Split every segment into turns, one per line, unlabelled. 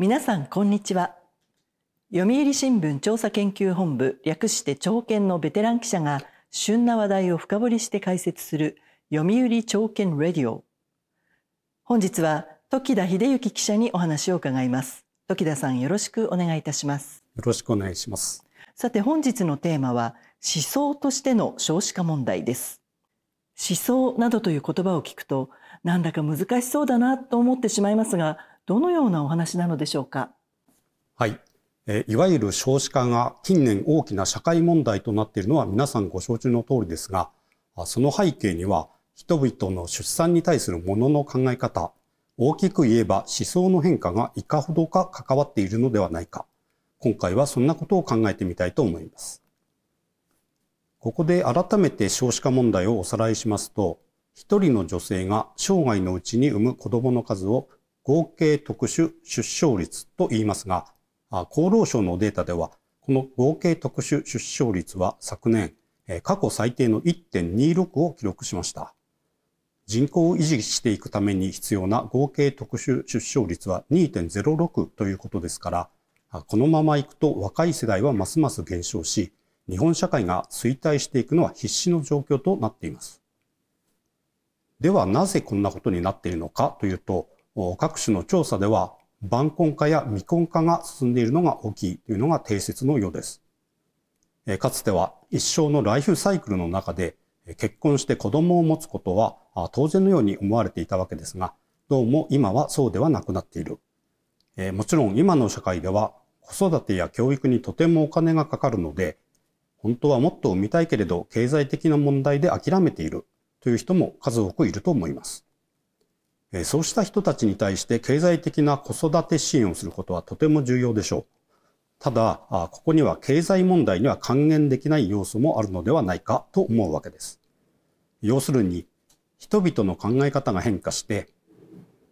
皆さんこんにちは。読売新聞調査研究本部略して朝見のベテラン記者が旬な話題を深掘りして解説する読売朝見レディオ。本日は時田秀幸記者にお話を伺います。時田さんよろしくお願いいたします。
よろしくお願いします。
さて本日のテーマは思想としての少子化問題です。思想などという言葉を聞くとなんだか難しそうだなと思ってしまいますがどのようなお話なのでしょうか？
はいいわゆる少子化が近年大きな社会問題となっているのは皆さんご承知の通りですが、その背景には人々の出産に対するものの考え方、大きく言えば思想の変化がいかほどか関わっているのではないか。今回はそんなことを考えてみたいと思います。ここで改めて少子化問題をおさらいしますと、一人の女性が生涯のうちに産む子供の数を合計特殊出生率と言いますが、厚労省のデータでは、この合計特殊出生率は昨年、過去最低の1.26を記録しました。人口を維持していくために必要な合計特殊出生率は2.06ということですから、このままいくと若い世代はますます減少し、日本社会が衰退していくのは必至の状況となっています。ではなぜこんなことになっているのかというと、各種の調査では晩婚化や未婚化が進んでいるのが大きいというのが定説のようです。かつては一生のライフサイクルの中で結婚して子供を持つことは当然のように思われていたわけですが、どうも今はそうではなくなっている。もちろん今の社会では子育てや教育にとてもお金がかかるので、本当はもっと産みたいけれど経済的な問題で諦めているという人も数多くいると思います。そうした人たちに対して経済的な子育て支援をすることはとても重要でしょう。ただ、ここには経済問題には還元できない要素もあるのではないかと思うわけです。要するに、人々の考え方が変化して、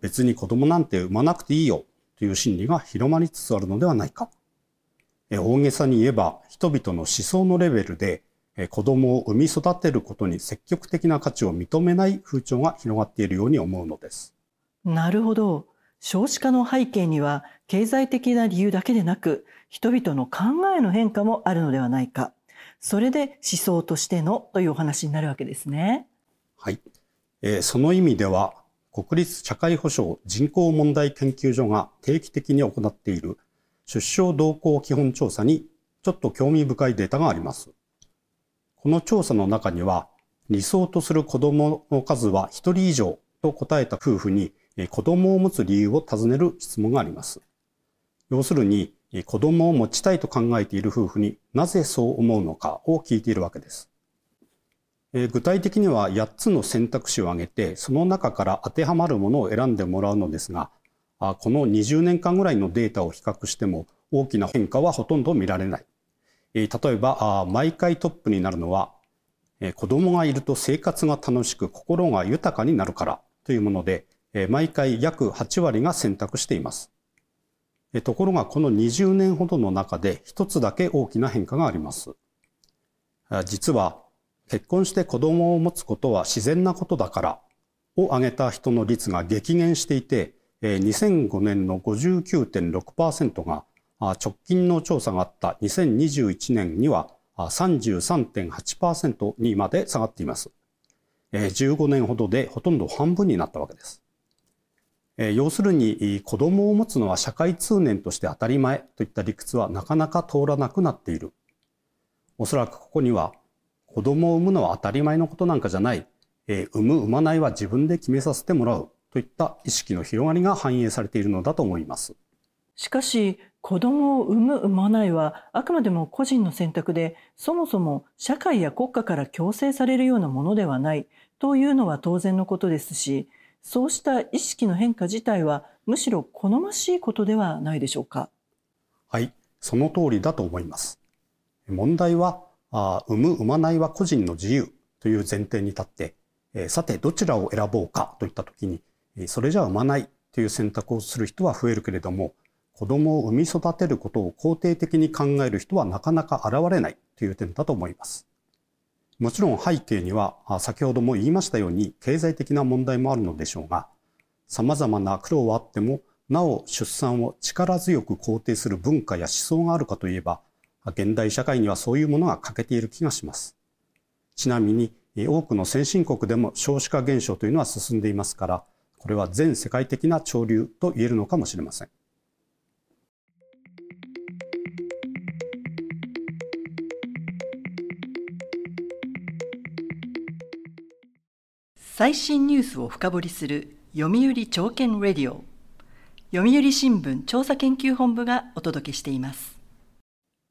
別に子供なんて産まなくていいよという心理が広まりつつあるのではないか。大げさに言えば、人々の思想のレベルで子供を産み育てることに積極的な価値を認めない風潮が広がっているように思うのです。
なるほど。少子化の背景には経済的な理由だけでなく人々の考えの変化もあるのではないか。それで思想としてのというお話になるわけですね。
はい。えー、その意味では国立社会保障人口問題研究所が定期的に行っている出生動向基本調査にちょっと興味深いデータがあります。この調査の中には、理想とする子供の数は1人以上と答えた夫婦に子供を持つ理由を尋ねる質問があります。要するに、子供を持ちたいと考えている夫婦になぜそう思うのかを聞いているわけです。具体的には8つの選択肢を挙げて、その中から当てはまるものを選んでもらうのですが、この20年間ぐらいのデータを比較しても大きな変化はほとんど見られない。例えば、毎回トップになるのは、子供がいると生活が楽しく心が豊かになるからというもので、毎回約8割が選択しています。ところがこの20年ほどの中で一つだけ大きな変化があります。実は結婚して子供を持つことは自然なことだからを挙げた人の率が激減していて、2005年の59.6%が直近の調査があった2021年には33.8%にまで下がっています。15年ほどでほとんど半分になったわけです。要するに子供を持つのは社会通念として当たり前といった理屈はなかなか通らなくなっている。おそらくここには子供を産むのは当たり前のことなんかじゃない、産む産まないは自分で決めさせてもらうといった意識の広がりが反映されているのだと思います。
しかし子供を産む産まないはあくまでも個人の選択でそもそも社会や国家から強制されるようなものではないというのは当然のことですしそうした意識の変化自体はむしろ好ましいことではないでしょうか？
はいその通りだと思います問題はあ産む産まないは個人の自由という前提に立って、え、さてどちらを選ぼうかといった時にそれじゃ産まないという選択をする人は増えるけれども子供を産み育てることを肯定的に考える人はなかなか現れないという点だと思います。もちろん背景には先ほども言いましたように経済的な問題もあるのでしょうが、様々な苦労はあってもなお出産を力強く肯定する文化や思想があるかといえば、現代社会にはそういうものが欠けている気がします。ちなみに多くの先進国でも少子化現象というのは進んでいますから、これは全世界的な潮流と言えるのかもしれません。
最新ニュースを深掘りする読売朝券レディオ。読売新聞調査研究本部がお届けしています。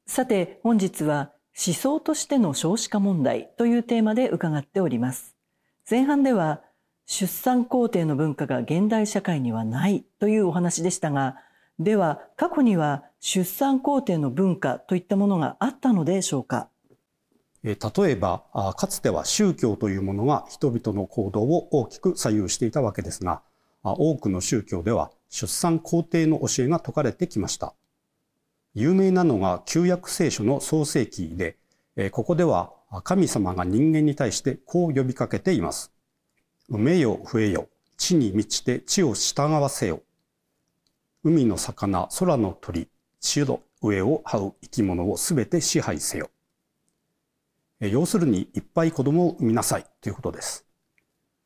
さて本日は思想としての少子化問題というテーマで伺っております。前半では出産工程の文化が現代社会にはないというお話でしたがでは過去には出産工程の文化といったものがあったのでしょうか。
例えばかつては宗教というものが人々の行動を大きく左右していたわけですが多くの宗教では出産皇帝の教えが説かれてきました。有名なのが旧約聖書の創世記でここでは神様が人間に対してこう呼びかけています。埋めよ増えよ地に満ちて地を従わせよ海の魚空の鳥地の上を這う生き物をすべて支配せよ。要するにいっぱい子供を産みなさいということです。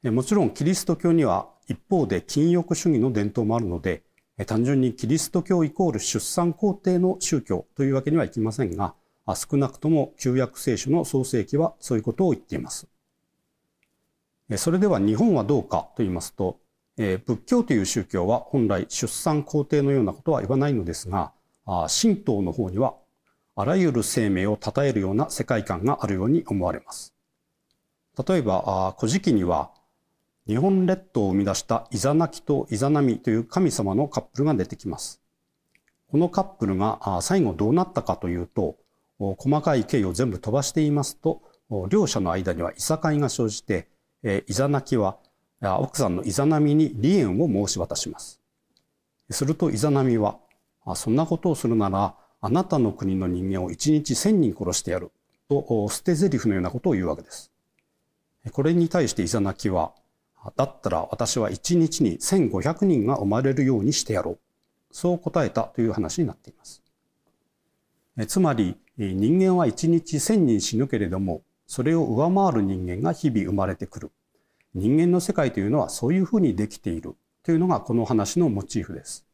もちろんキリスト教には一方で禁欲主義の伝統もあるので、単純にキリスト教イコール出産皇帝の宗教というわけにはいきませんが、少なくとも旧約聖書の創世記はそういうことを言っています。それでは日本はどうかと言いますと、仏教という宗教は本来出産皇帝のようなことは言わないのですが、神道の方にはあらゆる生命を称えるような世界観があるように思われます。例えば、古事記には、日本列島を生み出したイザナキとイザナミという神様のカップルが出てきます。このカップルが最後どうなったかというと、細かい経緯を全部飛ばしていますと、両者の間にはいさかいが生じて、イザナキは奥さんのイザナミに離縁を申し渡します。するとイザナミは、そんなことをするならあなたの国の人間を一日千人殺してやると捨て台詞のようなことを言うわけです。これに対してイザナキは、だったら私は一日に1500人が生まれるようにしてやろう。そう答えたという話になっています。つまり人間は一日1000人死ぬけれども、それを上回る人間が日々生まれてくる。人間の世界というのはそういうふうにできているというのがこの話のモチーフです。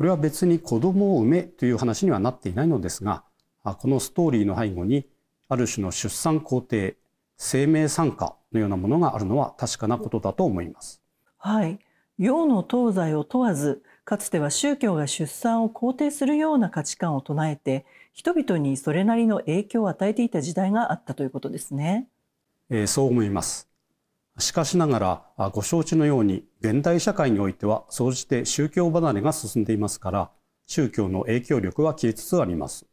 これは別に子供を産めという話にはなっていないのですが、このストーリーの背後にある種の出産工程、生命参加のようなものがあるのは確かなことだと思います。
はい。洋の東西を問わず、かつては宗教が出産を肯定するような価値観を唱えて、人々にそれなりの影響を与えていた時代があったということですね。
えー、そう思います。しかしながらご承知のように現代社会においては総じて宗教離れが進んでいますから宗教の影響力は消えつつあります。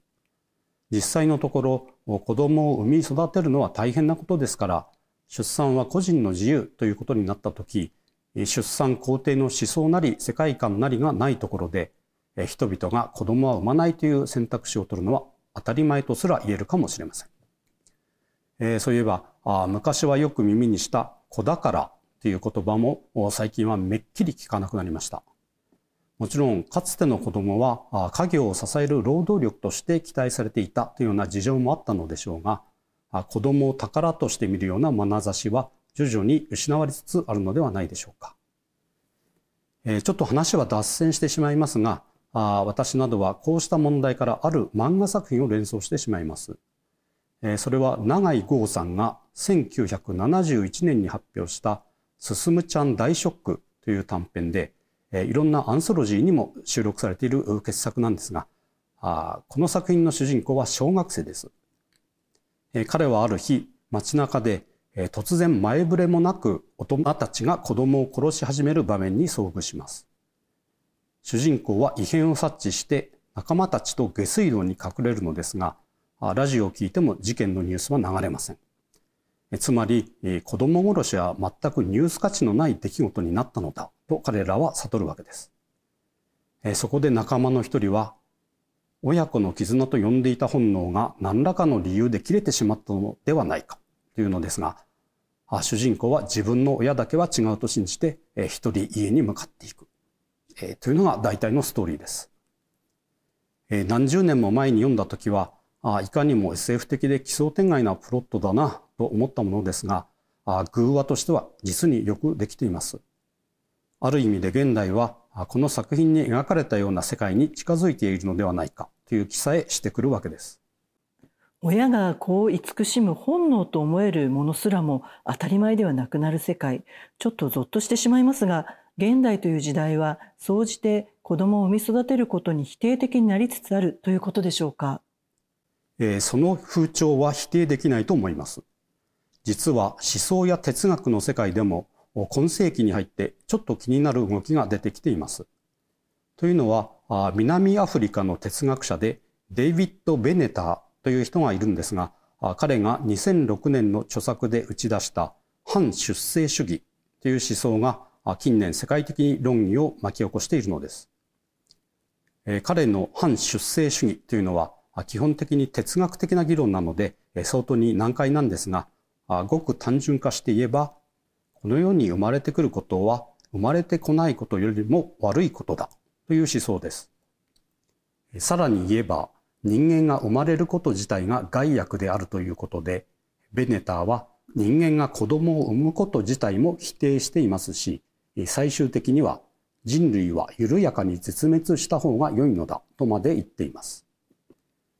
実際のところ子供を産み育てるのは大変なことですから出産は個人の自由ということになった時出産肯定の思想なり世界観なりがないところで人々が子供は産まないという選択肢を取るのは当たり前とすら言えるかもしれません。えー、そういえばあ昔はよく耳にした子宝という言葉も最近はめっきり聞かなくなりました。もちろんかつての子供は家業を支える労働力として期待されていたというような事情もあったのでしょうが子供を宝として見るような眼差しは徐々に失われつつあるのではないでしょうか。え、ちょっと話は脱線してしまいますがあ私などはこうした問題からある漫画作品を連想してしまいます。それは永井豪さんが1971年に発表した「すむちゃん大ショック」という短編でいろんなアンソロジーにも収録されている傑作なんですがこの作品の主人公は小学生です。彼はある日街中で突然前触れもなく大人たちが子供を殺し始める場面に遭遇します。主人公は異変を察知して仲間たちと下水道に隠れるのですがラジオを聞いても事件のニュースは流れません。つまり、子供殺しは全くニュース価値のない出来事になったのだと彼らは悟るわけです。そこで仲間の一人は、親子の絆と呼んでいた本能が何らかの理由で切れてしまったのではないかというのですが、主人公は自分の親だけは違うと信じて、一人家に向かっていく。というのが大体のストーリーです。何十年も前に読んだ時はいかにも SF 的で奇想天外なプロットだなと思ったものですがあ偶話としては実によくできています。ある意味で現代はこの作品に描かれたような世界に近づいているのではないかという気さえしてくるわけです。
親が子を慈しむ本能と思えるものすらも当たり前ではなくなる世界ちょっとゾッとしてしまいますが現代という時代は総じて子供を産み育てることに否定的になりつつあるということでしょうか、
えー、その風潮は否定できないと思います実は思想や哲学の世界でも今世紀に入ってちょっと気になる動きが出てきていますというのは南アフリカの哲学者でデイビッド・ベネターという人がいるんですが、彼が2006年の著作で打ち出した反出生主義という思想が近年世界的に論議を巻き起こしているのです。彼の反出生主義というのは基本的に哲学的な議論なので相当に難解なんですが、ごく単純化して言えば、この世に生まれてくることは生まれてこないことよりも悪いことだという思想です。さらに言えば、人間が生まれること自体が害悪であるということで、ベネターは人間が子供を産むこと自体も否定していますし、最終的には人類は緩やかに絶滅した方が良いのだとまで言っています。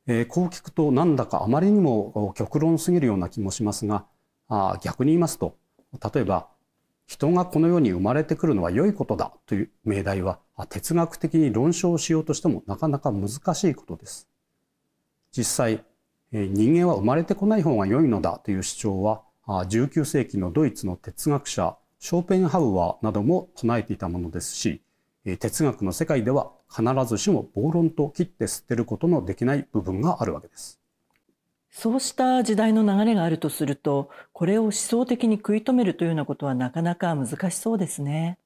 え、こう聞くとなんだかあまりにも極論すぎるような気もしますが、あ逆に言いますと、例えば人がこの世に生まれてくるのは良いことだという命題は哲学的に論証しようとしてもなかなか難しいことです。実際人間は生まれてこない方が良いのだという主張は19世紀のドイツの哲学者ショーペンハウアーなども唱えていたものですし哲学の世界では必ずしも暴論と切って捨てることのできない部分があるわけです。
そうした時代の流れがあるとするとこれを思想的に食い止めるというようなことはなかなか難しそうですね。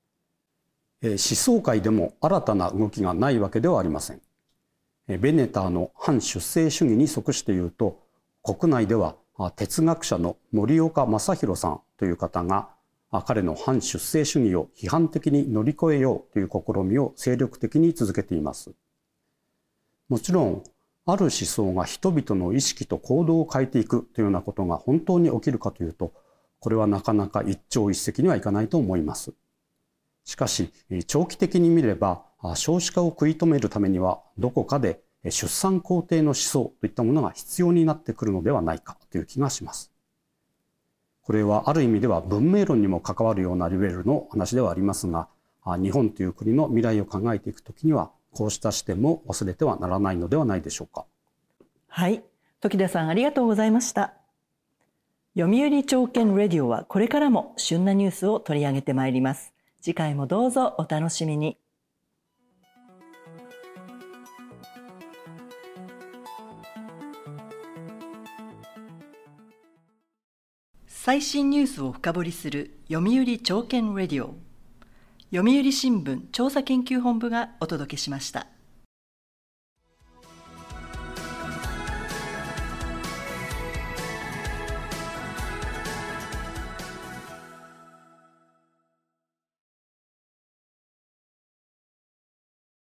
思想界でも新たな動きがないわけではありません。ベネターの反出生主義に即して言うと国内では哲学者の森岡正弘さんという方が彼の反出生主義を批判的に乗り越えようという試みを精力的に続けています。もちろんある思想が人々の意識と行動を変えていくというようなことが本当に起きるかというとこれはなかなか一朝一夕にはいかないと思います。しかし長期的に見れば少子化を食い止めるためにはどこかで出産肯定の思想といったものが必要になってくるのではないかという気がします。これはある意味では文明論にも関わるようなレベルの話ではありますが、日本という国の未来を考えていくときには、こうした視点も忘れてはならないのではないでしょうか。
はい。時田さんありがとうございました。読売朝券レディオはこれからも旬なニュースを取り上げてまいります。次回もどうぞお楽しみに。最新ニュースを深掘りする読売朝券レディオ読売新聞調査研究本部がお届けしました。